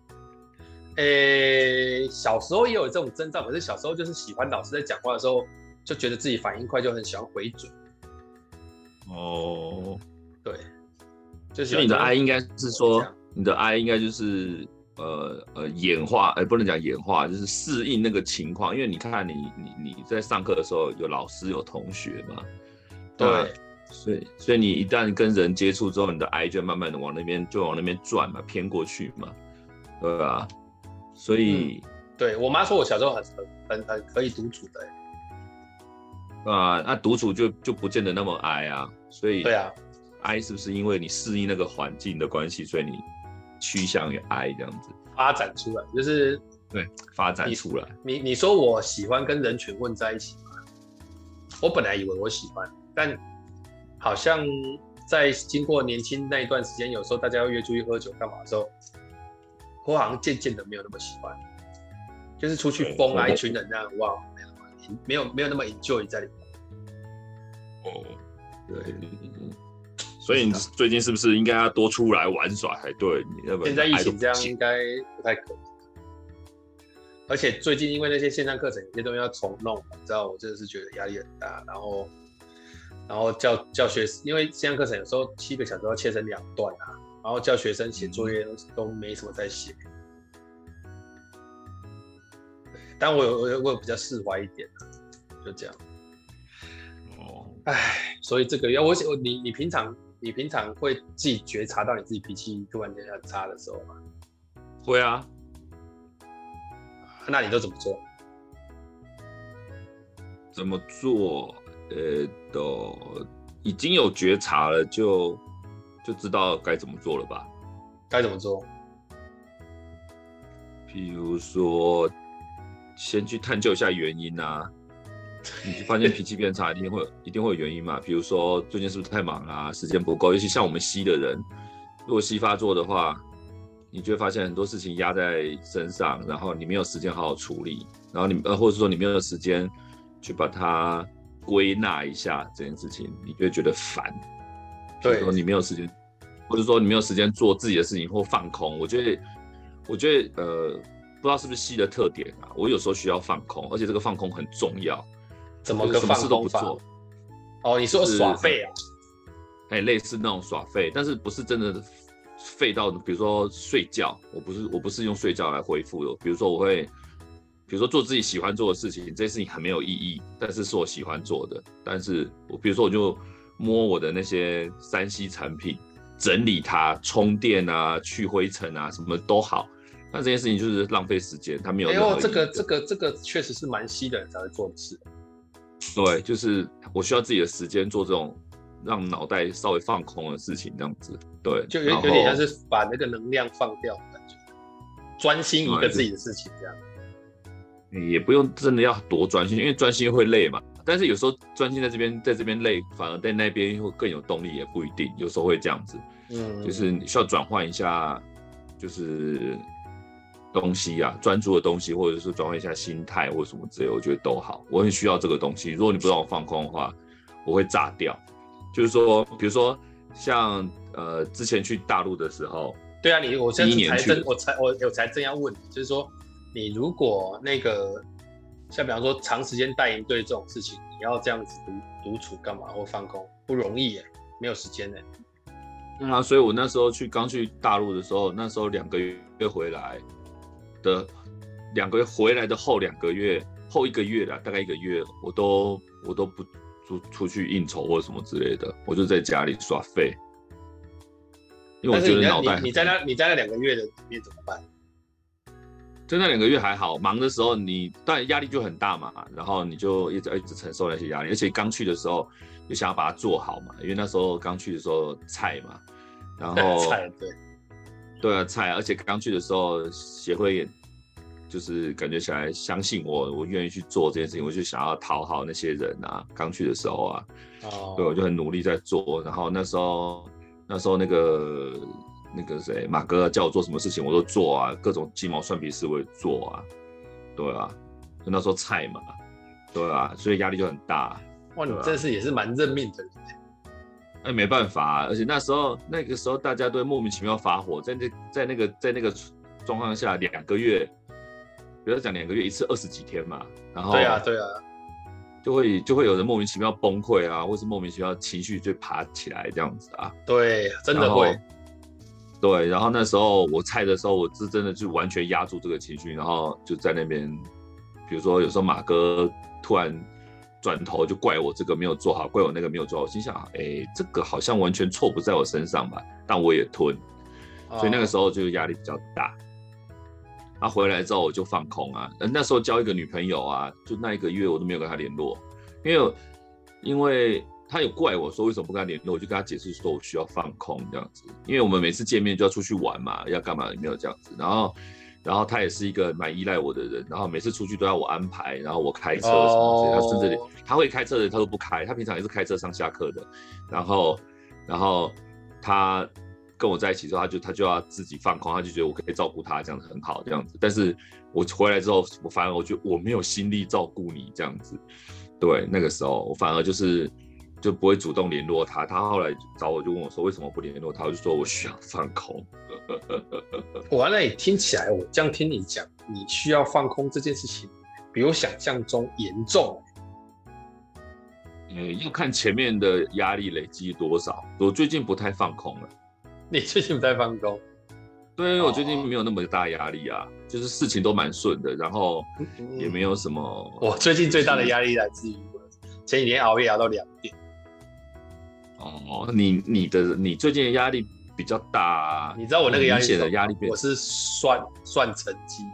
S1: 诶、欸，小时候也有这种征兆，可是小时候就是喜欢老师在讲话的时候，就觉得自己反应快，就很喜欢回嘴。
S2: 哦，
S1: 对，
S2: 就是你的 I 应该是说，你的 I 应该就是呃呃演化，哎、欸，不能讲演化，就是适应那个情况。因为你看你你你在上课的时候有老师有同学嘛，
S1: 对。
S2: 所以，所以你一旦跟人接触之后，你的 I 就慢慢的往那边，就往那边转嘛，偏过去嘛，对吧？所以，
S1: 嗯、对我妈说，我小时候很很很可以独处的、
S2: 欸，啊，那独处就就不见得那么 I 啊。所以，
S1: 对啊
S2: ，I 是不是因为你适应那个环境的关系，所以你趋向于 I 这样子
S1: 发展出来，就是
S2: 对发展出来。
S1: 你你，你说我喜欢跟人群混在一起吗？我本来以为我喜欢，但。好像在经过年轻那一段时间，有时候大家要约出去喝酒干嘛的时候，我好像渐渐的没有那么喜欢，就是出去疯啊，一群人这样，哇，没有没有那么 enjoy 在里面。
S2: 哦，对，所以你最近是不是应该要多出来玩耍才对？你要不然
S1: 现在疫情这样应该不太可能。而且最近因为那些线上课程有些东西要重弄，你知道，我真的是觉得压力很大，然后。然后教教学，因为线上课程有时候七个小时要切成两段啊，然后教学生写作业都没什么在写。但我有我有我有比较释怀一点，就这样。哦，哎，所以这个要我我你你平常你平常会自己觉察到你自己脾气突然间很差的时候吗？
S2: 会啊。
S1: 那你都怎么做？
S2: 怎么做？呃，都已经有觉察了，就就知道该怎么做了吧？
S1: 该怎么做？
S2: 譬如说，先去探究一下原因啊。你发现脾气变差，一定会一定会有原因嘛？比如说最近是不是太忙啊？时间不够？尤其像我们西的人，如果西发作的话，你就会发现很多事情压在身上，然后你没有时间好好处理，然后你呃，或者说你没有时间去把它。归纳一下这件事情，你就会觉得烦。对，说你没有时间，或者说你没有时间做自己的事情或放空。我觉得，我觉得呃，不知道是不是戏的特点啊。我有时候需要放空，而且这个放空很重要。
S1: 怎么个放空法？什么事都不做。哦，你说耍废啊？
S2: 哎，类似那种耍废，但是不是真的废到，比如说睡觉，我不是我不是用睡觉来恢复的。比如说我会。比如说做自己喜欢做的事情，这些事情很没有意义，但是是我喜欢做的。但是我比如说我就摸我的那些三 C 产品，整理它、充电啊、去灰尘啊，什么都好。那这件事情就是浪费时间，他没有。哎呦，
S1: 这个这个这个确实是蛮稀的人才会做的事。
S2: 对，就是我需要自己的时间做这种让脑袋稍微放空的事情，这样子。对，
S1: 就有有点像是把那个能量放掉的感觉，专心一个自己的事情这样。
S2: 也不用真的要多专心，因为专心会累嘛。但是有时候专心在这边，在这边累，反而在那边会更有动力，也不一定。有时候会这样子，嗯，就是你需要转换一下，就是东西啊，专注的东西，或者是转换一下心态或者什么之类，我觉得都好。我很需要这个东西。如果你不让我放空的话，我会炸掉。就是说，比如说像呃之前去大陆的时候，
S1: 对啊，你我现在才真我才我我才正要问你，就是说你如果那个。像比方说长时间带营队这种事情，你要这样子独独处干嘛或放空不容易耶，没有时间呢。
S2: 对啊，所以我那时候去刚去大陆的时候，那时候两个月回来的，两个月回来的后两个月后一个月啦，大概一个月，我都我都不出出去应酬或什么之类的，我就在家里耍废。因为我觉得脑袋你，
S1: 你在那你在那两个月的里面怎么办？
S2: 就那两个月还好，忙的时候你当然压力就很大嘛，然后你就一直一直承受那些压力，而且刚去的时候就想要把它做好嘛，因为那时候刚去的时候菜嘛，然后
S1: 菜对，
S2: 对啊菜，而且刚去的时候协会也就是感觉起来相信我，我愿意去做这件事情，我就想要讨好那些人啊，刚去的时候啊，哦，对，我就很努力在做，然后那时候那时候那个。那个谁，马哥叫我做什么事情我都做啊，各种鸡毛蒜皮事我也做啊，对啊，就那时候菜嘛，对啊，所以压力就很大。
S1: 哇，你这次也是蛮认命的。
S2: 哎，没办法啊，而且那时候那个时候大家都莫名其妙发火，在那在那个在那个状况下，两个月，比如讲两个月一次二十几天嘛，然后
S1: 对啊对啊，
S2: 就会就会有人莫名其妙崩溃啊，或是莫名其妙情绪就爬起来这样子啊，
S1: 对，真的会。
S2: 对，然后那时候我菜的时候，我是真的就完全压住这个情绪，然后就在那边，比如说有时候马哥突然转头就怪我这个没有做好，怪我那个没有做好，我心想，哎，这个好像完全错不在我身上吧，但我也吞，所以那个时候就压力比较大。然后回来之后我就放空啊，那时候交一个女朋友啊，就那一个月我都没有跟她联络，因为因为。他有怪我说为什么不跟他联络，我就跟他解释说我需要放空这样子，因为我们每次见面就要出去玩嘛，要干嘛也没有这样子。然后，然后他也是一个蛮依赖我的人，然后每次出去都要我安排，然后我开车什么的，他甚至他会开车的他都不开，他平常也是开车上下课的。然后，然后他跟我在一起之后，他就他就要自己放空，他就觉得我可以照顾他，这样子很好这样子。但是我回来之后，我反而我觉得我没有心力照顾你这样子。对，那个时候我反而就是。就不会主动联络他，他后来找我就问我说为什么不联络他，我就说我需要放空。
S1: 我那里听起来，我这样听你讲，你需要放空这件事情，比我想象中严重。
S2: 嗯，要看前面的压力累积多少。我最近不太放空了。
S1: 你最近不太放空？
S2: 对，因为我最近没有那么大压力啊，就是事情都蛮顺的，然后也没有什么。
S1: 我最近最大的压力来自于前几天熬夜熬到两点。
S2: 哦，你你的你最近的压力比较大啊，
S1: 你知道我那个压力
S2: 的压力，
S1: 我是算算成绩。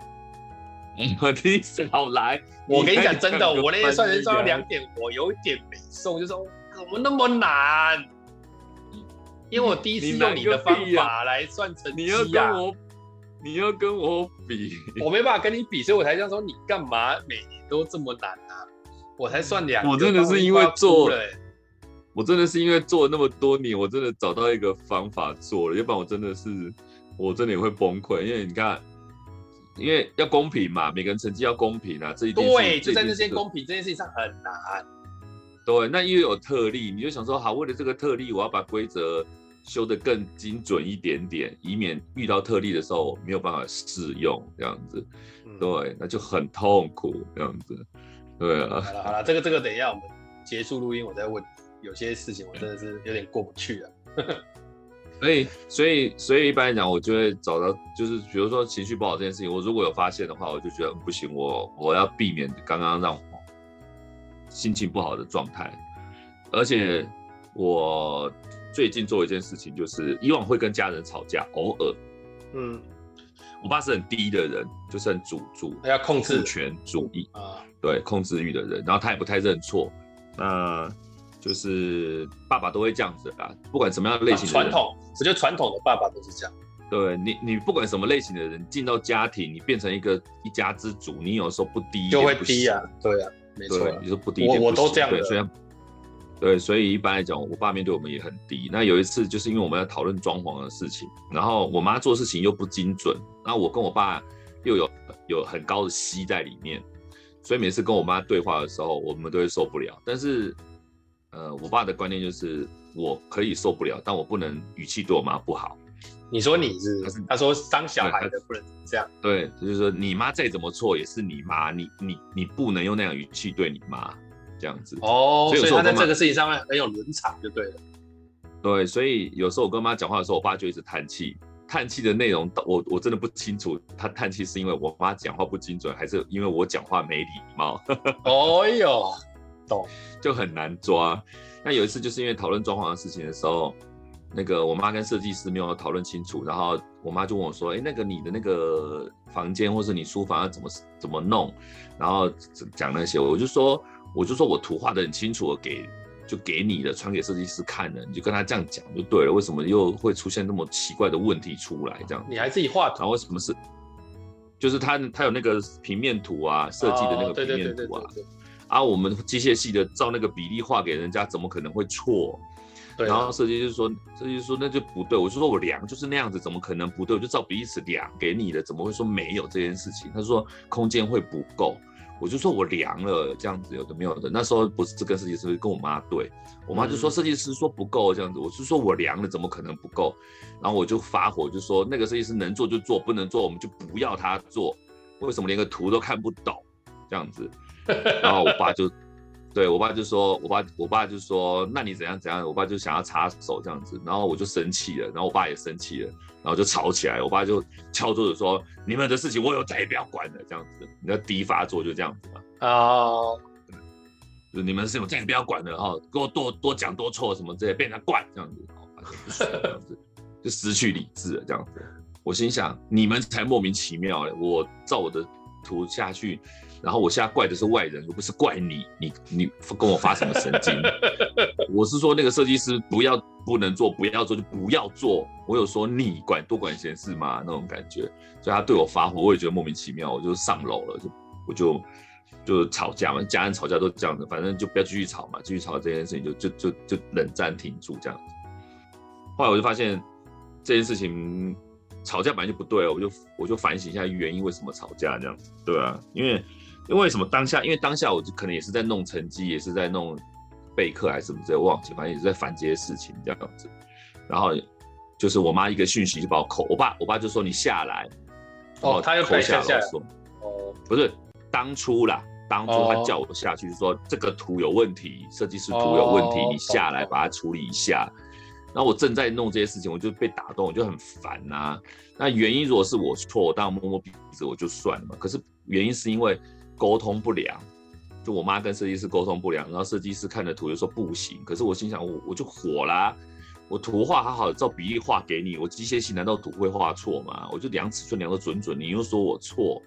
S2: 我第一次好来，
S1: 我跟你讲真的，我那天算成绩算到两点，我有一点没送，就说怎么那么难？因为我第一次用你的方法来算成绩啊，
S2: 你要跟我，你要跟我比，
S1: 我没办法跟你比，所以我才这样说，你干嘛每年都这么难啊？我才算两，
S2: 我真的是因为做了。我真的是因为做了那么多年，我真的找到一个方法做了，要不然我真的是，我真的也会崩溃。因为你看，因为要公平嘛，每个人成绩要公平啊，这一点
S1: 对，就在那些公平这件事情上很难。
S2: 对，那因为有特例，你就想说，好，为了这个特例，我要把规则修得更精准一点点，以免遇到特例的时候没有办法适用，这样子，对，那就很痛苦，这样子，对啊。
S1: 好了好了，这个这个等一下我们结束录音，我再问。有些事情我真的是有点过不去了，
S2: 所以所以所以一般来讲，我就会找到，就是比如说情绪不好这件事情，我如果有发现的话，我就觉得不行，我我要避免刚刚让我心情不好的状态。而且我最近做一件事情，就是以往会跟家人吵架，偶尔，嗯，我爸是很低的人，就是很主主，
S1: 他要控制
S2: 权主义啊，对，控制欲的人，然后他也不太认错，那。就是爸爸都会这样子的，不管什么样的类型。传
S1: 统，我觉得传统的爸爸都是这样。
S2: 对你，你不管什么类型的人进到家庭，你变成一个一家之主，你有时候不低
S1: 就会低啊，对啊，没错，
S2: 你说不低
S1: 我我都这样
S2: 对，所以对，所以一般来讲，我爸面对我们也很低。那有一次就是因为我们要讨论装潢的事情，然后我妈做事情又不精准，那我跟我爸又有有很高的息在里面，所以每次跟我妈对话的时候，我们都会受不了。但是，呃，我爸的观念就是我可以受不了，但我不能语气对我妈不好。
S1: 你说你是，他，是他说当小孩的不能这样，
S2: 对，就是说你妈再怎么错也是你妈，你你你不能用那样语气对你妈这样子。
S1: 哦，所以，所以他在这个事情上面很有伦常，就对了。
S2: 对，所以有时候我跟妈讲话的时候，我爸就一直叹气，叹气的内容我我真的不清楚，他叹气是因为我妈讲话不精准，还是因为我讲话没礼貌？
S1: 哦哟，懂，
S2: 就很难抓。那有一次就是因为讨论装潢的事情的时候。那个我妈跟设计师没有讨论清楚，然后我妈就问我说：“哎，那个你的那个房间或是你书房要怎么 怎么弄？”然后讲那些，我就说，我就说我图画的很清楚，我给就给你的，传给设计师看了，你就跟他这样讲就对了。为什么又会出现那么奇怪的问题出来？这样
S1: 你还自己画图？
S2: 然后为什么是？就是他他有那个平面图啊，设计的那个平面图啊，啊，我们机械系的照那个比例画给人家，怎么可能会错？然后设计师说，设计师说那就不对，我就说我量就是那样子，怎么可能不对？我就照比例尺量给你的，怎么会说没有这件事情？他说空间会不够，我就说我量了这样子，有的没有的。那时候不是这个设计师跟我妈对，我妈就说设计师说不够这样子，我是说我量了，怎么可能不够？然后我就发火，就说那个设计师能做就做，不能做我们就不要他做。为什么连个图都看不懂这样子？然后我爸就。对我爸就说，我爸我爸就说，那你怎样怎样？我爸就想要插手这样子，然后我就生气了，然后我爸也生气了，然后就吵起来。我爸就敲桌子说：“你们的事情我有再也不要管了。”这样子，你的第一发作就这样子嘛。
S1: 哦，
S2: 就你们的事情我再也不要管了哈，给我多多讲多错什么之类，被人家管这样子，这样子就失去理智了这样子。我心想，你们才莫名其妙嘞！我照我的图下去。然后我现在怪的是外人，又不是怪你，你你跟我发什么神经？我是说那个设计师不要不能做，不要做就不要做。我有说你管多管闲事吗？那种感觉，所以他对我发火，我也觉得莫名其妙，我就上楼了，就我就就吵架嘛，家人吵架都这样子，反正就不要继续吵嘛，继续吵这件事情就就就就冷战停住这样子。后来我就发现这件事情吵架本来就不对，我就我就反省一下原因，为什么吵架这样子，对啊，因为。因为什么？当下，因为当下我就可能也是在弄成绩，也是在弄备课还是什么之类，忘记，反正也是在烦这些事情这样子。然后就是我妈一个讯息就把我扣，我爸我爸就说你下来，
S1: 哦，他又扣下来说，
S2: 哦，不是，当初啦，当初他叫我下去，就说这个图有问题，设计师图有问题，你下来把它处理一下。然后我正在弄这些事情，我就被打动，我就很烦呐、啊。那原因如果是我错，我当然摸摸鼻子我就算了嘛。可是原因是因为。沟通不良，就我妈跟设计师沟通不良，然后设计师看着图就说不行。可是我心想，我我就火啦，我图画好好照比例画给你，我机械系难道图会画错吗？我就量尺寸量的准准，你又说我错，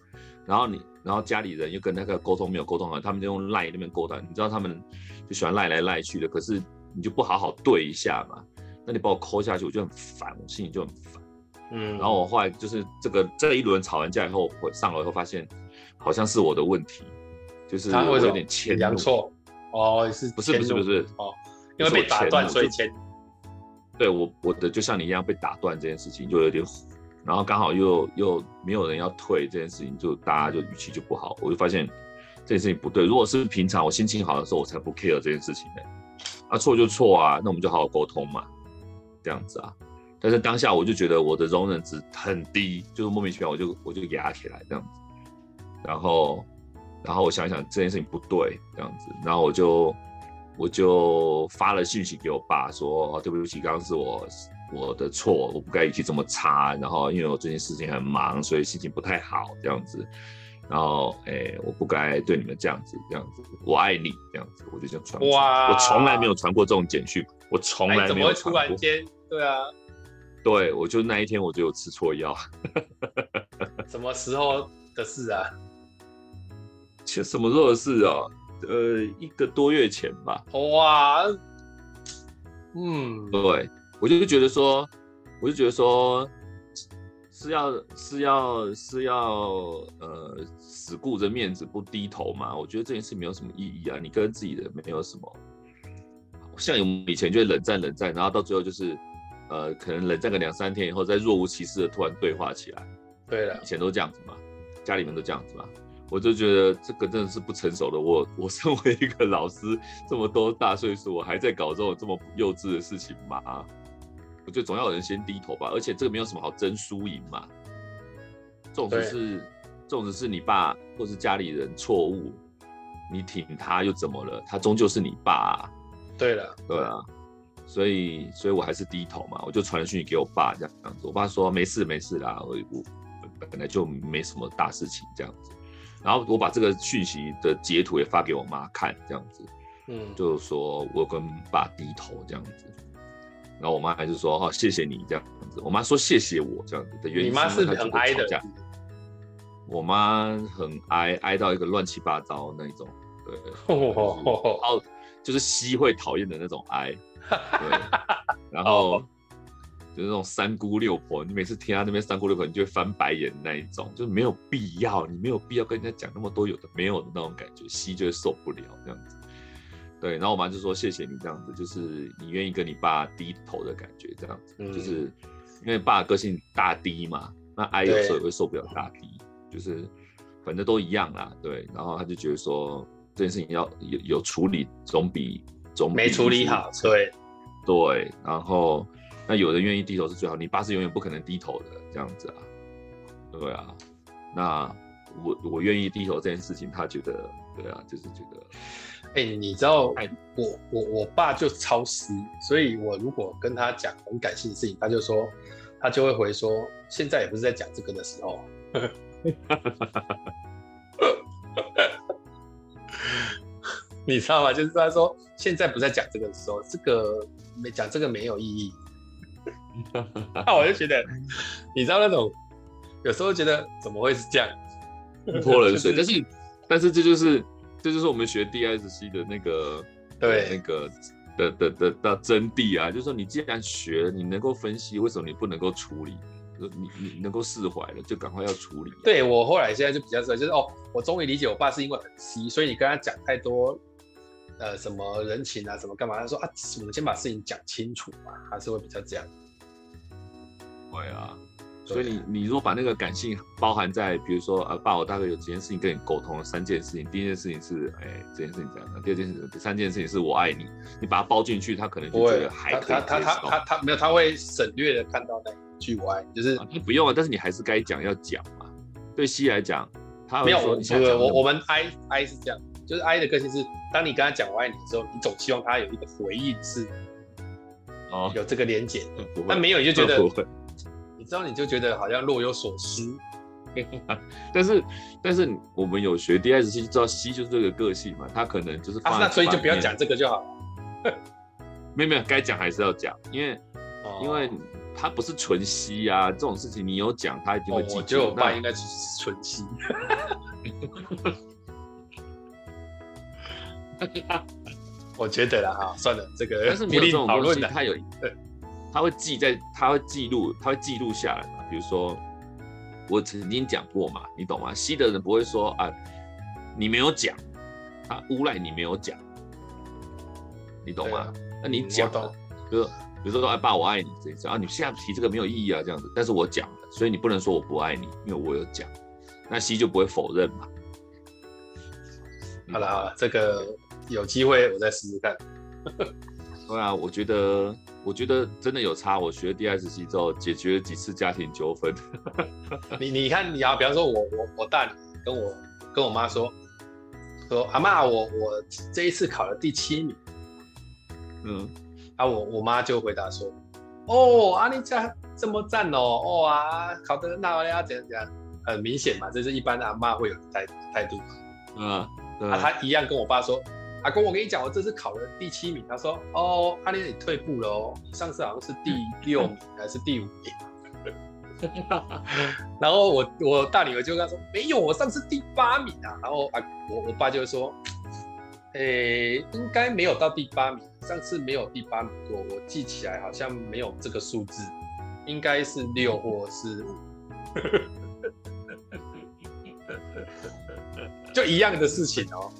S2: 然后你然后家里人又跟那个沟通没有沟通好，他们就用赖那边沟通，你知道他们就喜欢赖来赖去的，可是你就不好好对一下嘛，那你把我抠下去，我就很烦，我心里就很烦。嗯，然后我后来就是这个这一轮吵完架以后，我上楼以后发现。好像是我的问题，就是我有点迁怒
S1: 错哦，是
S2: 不是不是不是
S1: 哦，因为被打断所以迁。
S2: 对我我的就像你一样被打断这件事情就有点，然后刚好又又没有人要退这件事情，就大家就语气就不好，我就发现这件事情不对。如果是平常我心情好的时候，我才不 care 这件事情呢。啊错就错啊，那我们就好好沟通嘛，这样子啊。但是当下我就觉得我的容忍值很低，就是莫名其妙我就我就压起来这样子。然后，然后我想想这件事情不对，这样子，然后我就我就发了讯息给我爸说，哦，对不起，刚刚是我我的错，我不该语气这么差。然后因为我最近事情很忙，所以心情不太好，这样子。然后哎，我不该对你们这样子，这样子，我爱你，这样子，我就这样传。哇！我从来没有传过这种简讯，我从来没有传过。怎么会突然间？
S1: 对啊，
S2: 对，我就那一天我就有吃错药。
S1: 什么时候的事啊？
S2: 什么时候的事啊？呃，一个多月前吧。
S1: 哇，嗯，
S2: 对，我就觉得说，我就觉得说，是要是要是要呃死顾着面子不低头嘛？我觉得这件事没有什么意义啊。你跟自己的没有什么，像我们以前就会冷战冷战，然后到最后就是呃可能冷战个两三天以后，再若无其事的突然对话起来。
S1: 对了，
S2: 以前都这样子嘛，家里面都这样子嘛。我就觉得这个真的是不成熟的。我我身为一个老师，这么多大岁数，我还在搞这种这么幼稚的事情吗？我觉得总要有人先低头吧。而且这个没有什么好争输赢嘛。这种只是，这种只是你爸或是家里人错误，你挺他又怎么了？他终究是你爸啊。
S1: 对了，
S2: 对啊。所以，所以我还是低头嘛。我就传讯息给我爸这样子。我爸说没事没事啦，我我本来就没什么大事情这样子。然后我把这个讯息的截图也发给我妈看，这样子，嗯，就是说我跟爸低头这样子，然后我妈还是说哦，谢谢你这样子，我妈说谢谢我这样子的原因。
S1: 你妈是很哀的，
S2: 我妈很哀，哀到一个乱七八糟那种，对，然后就是西会讨厌的那种哀，对，然后。就是那种三姑六婆，你每次听他那边三姑六婆，你就会翻白眼那一种，就是没有必要，你没有必要跟人家讲那么多有的没有的那种感觉，吸就会受不了这样子。对，然后我妈就说谢谢你这样子，就是你愿意跟你爸低头的感觉这样子，嗯、就是因为爸个性大低嘛，那哀有时候也会受不了大低，就是反正都一样啦。对，然后他就觉得说这件事情要有有处理总比总比没
S1: 处理好，对
S2: 对，然后。那有人愿意低头是最好，你爸是永远不可能低头的，这样子啊，对啊。那我我愿意低头这件事情，他觉得对啊，就是觉得，
S1: 哎、你知道，哎，我我我爸就超湿，所以我如果跟他讲很感性的事情，他就说，他就会回说，现在也不是在讲这个的时候，你知道吗？就是他说现在不在讲这个的时候，这个没讲这个没有意义。那我就觉得，你知道那种，有时候觉得怎么会是这样，
S2: 泼冷水。但是，但是这就是，这就是我们学 DISC 的那个，
S1: 对，
S2: 那个的的的的真谛啊。就是说，你既然学，你能够分析，为什么你不能够处理？你你能够释怀了，就赶快要处理。
S1: 对，我后来现在就比较知道，就是哦，我终于理解我爸是因为很稀，所以你跟他讲太多，呃，什么人情啊，什么干嘛？他说啊，我们先把事情讲清楚嘛，还是会比较这样。
S2: 会啊，所以你你如果把那个感性包含在，比如说啊，爸，我大概有几件事情跟你沟通了，三件事情，第一件事情是，哎，这件事情这样的，第二件事情，第三件事情是我爱你，你把它包进去，他可能就觉得还可以。他他他他
S1: 他没有，他会省略的看到那一句我爱你，就是
S2: 你不用啊，但是你还是该讲要讲嘛。对西来讲，他
S1: 没有我我我们 I I 是这样，就是 I 的个性是，当你跟他讲我爱你的时候，你总希望他有一个回应是，哦，有这个连结，但没有你就 觉得。你知道你就觉得好像若有所思，
S2: 但是但是我们有学 DISC 就知道 C 就是这个个性嘛，他可能就是
S1: 啊，那所以就不要讲这个就好了。
S2: 没有没有，该讲还是要讲，因为、哦、因为他不是纯 C 啊，这种事情你有讲他一定会记住。哦、我觉得我爸应该是纯 C。
S1: 我觉得啦哈，算了，这个
S2: 但是没有这种东西，他有。他会记在，他会记录，他会记录下来嘛。比如说，我曾经讲过嘛，你懂吗？西的人不会说啊，你没有讲，他诬赖你没有讲，你懂吗？啊、那你讲了，比如说，比如说，哎，爸，我爱你这一次啊，你现在提这个没有意义啊，这样子。但是我讲了，所以你不能说我不爱你，因为我有讲，那西就不会否认嘛。
S1: 好了好了，这个有机会我再试试看。
S2: 对啊，我觉得。我觉得真的有差。我学 DISC 之后，解决了几次家庭纠纷。
S1: 你你看，你啊比方说我我我大女跟我跟我妈说说阿妈，我我这一次考了第七名。嗯，啊我我妈就回答说，哦啊你家这么赞哦，哦啊考得那我要怎样怎样，很明显嘛，这是一般的阿妈会有态态度。嗯，对啊，他一样跟我爸说。阿公，我跟你讲，我这次考了第七名。他说：“哦，阿莲你退步了哦，你上次好像是第六名还是第五名。”然后我我大女儿就跟他说：“没有，我上次第八名啊。”然后啊，我我爸就说：“诶、欸，应该没有到第八名，上次没有第八名过，我记起来好像没有这个数字，应该是六或是五。”就一样的事情哦，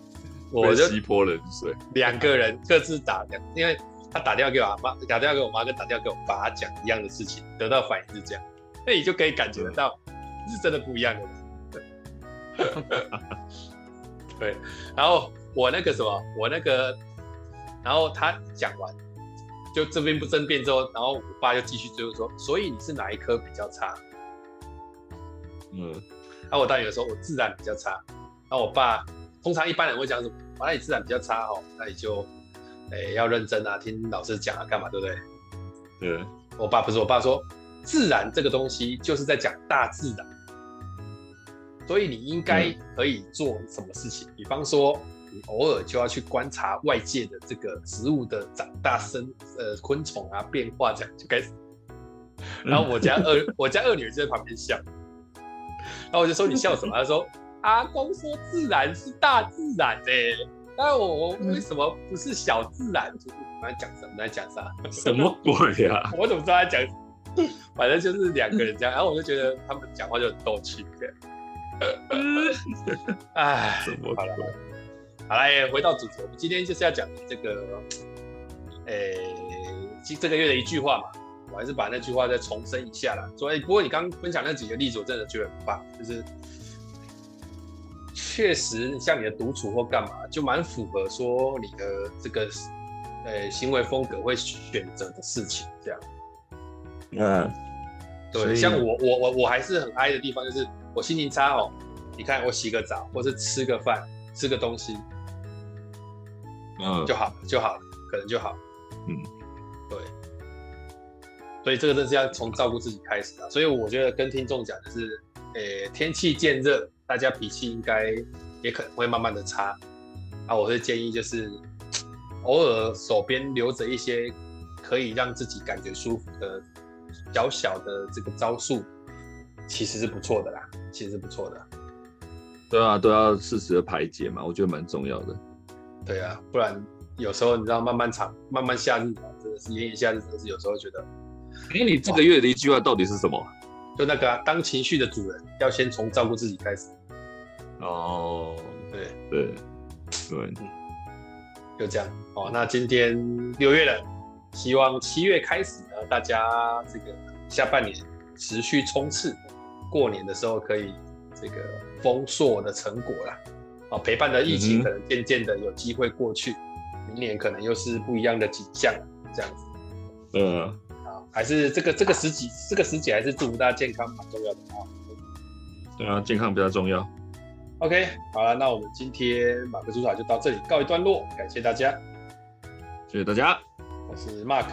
S1: 我就
S2: 吸泼冷水，
S1: 两个人各自打两，因为他打电话给我妈，打电话给我妈，跟打电话给我爸讲一样的事情，得到反应是这样，那你就可以感觉得到是真的不一样的。对，然后我那个什么，我那个，然后他讲完，就这边不争辩之后，然后我爸就继续追问说，所以你是哪一科比较差？嗯，那我当然有说，我自然比较差。那我爸通常一般人会讲什么？那你自然比较差哦，那你就，诶要认真啊，听老师讲啊，干嘛，对不对？
S2: 对。
S1: 我爸不是，我爸说，自然这个东西就是在讲大自然。所以你应该可以做什么事情？嗯、比方说，你偶尔就要去观察外界的这个植物的长大生呃昆虫啊变化，这样就开始。然后我家二、嗯、我家二女儿就在旁边笑，然后我就说，你笑什么？她说阿公说自然是大自然呢、欸，那我我为什么不是小自然？就是你们在讲什么？在讲啥？
S2: 什么鬼呀、啊？
S1: 我怎么知道在讲？反正就是两个人这样，然后我就觉得他们讲话就很逗趣这样。哎，好了，好了，回到主题，我们今天就是要讲这个，诶、欸，这个月的一句话嘛，我还是把那句话再重申一下啦。所以，不过你刚分享那几个例子，我真的觉得很棒，就是确实像你的独处或干嘛，就蛮符合说你的这个，诶、欸，行为风格会选择的事情这样。嗯，对，像我，我，我，我还是很爱的地方就是。我心情差哦，你看我洗个澡，或是吃个饭，吃个东西，嗯，就好就好，可能就好，嗯，对，所以这个真是要从照顾自己开始啊。所以我觉得跟听众讲的是，诶，天气渐热，大家脾气应该也可能会慢慢的差啊。我会建议就是，偶尔手边留着一些可以让自己感觉舒服的小小的这个招数。其实是不错的啦，其实是不错的。
S2: 对啊，都要适时的排解嘛，我觉得蛮重要的。
S1: 对啊，不然有时候你知道，慢慢长，慢慢夏日，真的是炎炎夏日，真的是有时候觉得。
S2: 哎，你这个月的一句话到底是什么？
S1: 就那个、啊，当情绪的主人，要先从照顾自己开始。
S2: 哦，
S1: 对
S2: 对对，
S1: 嗯，就这样。哦，那今天六月了，希望七月开始呢，大家这个下半年持续冲刺。过年的时候可以这个丰硕的成果啦，啊，陪伴的疫情可能渐渐的有机会过去，嗯，明年可能又是不一样的景象，这样子。
S2: 嗯，
S1: 啊，还是这个这个时节，这个时节还是祝福大家健康蛮重要的啊。
S2: 对啊，健康比较重要。
S1: OK，好了，那我们今天马克主场就到这里告一段落，感谢大家，
S2: 谢谢大家。
S1: 我是 Mark，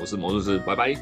S2: 我是魔术师，拜拜。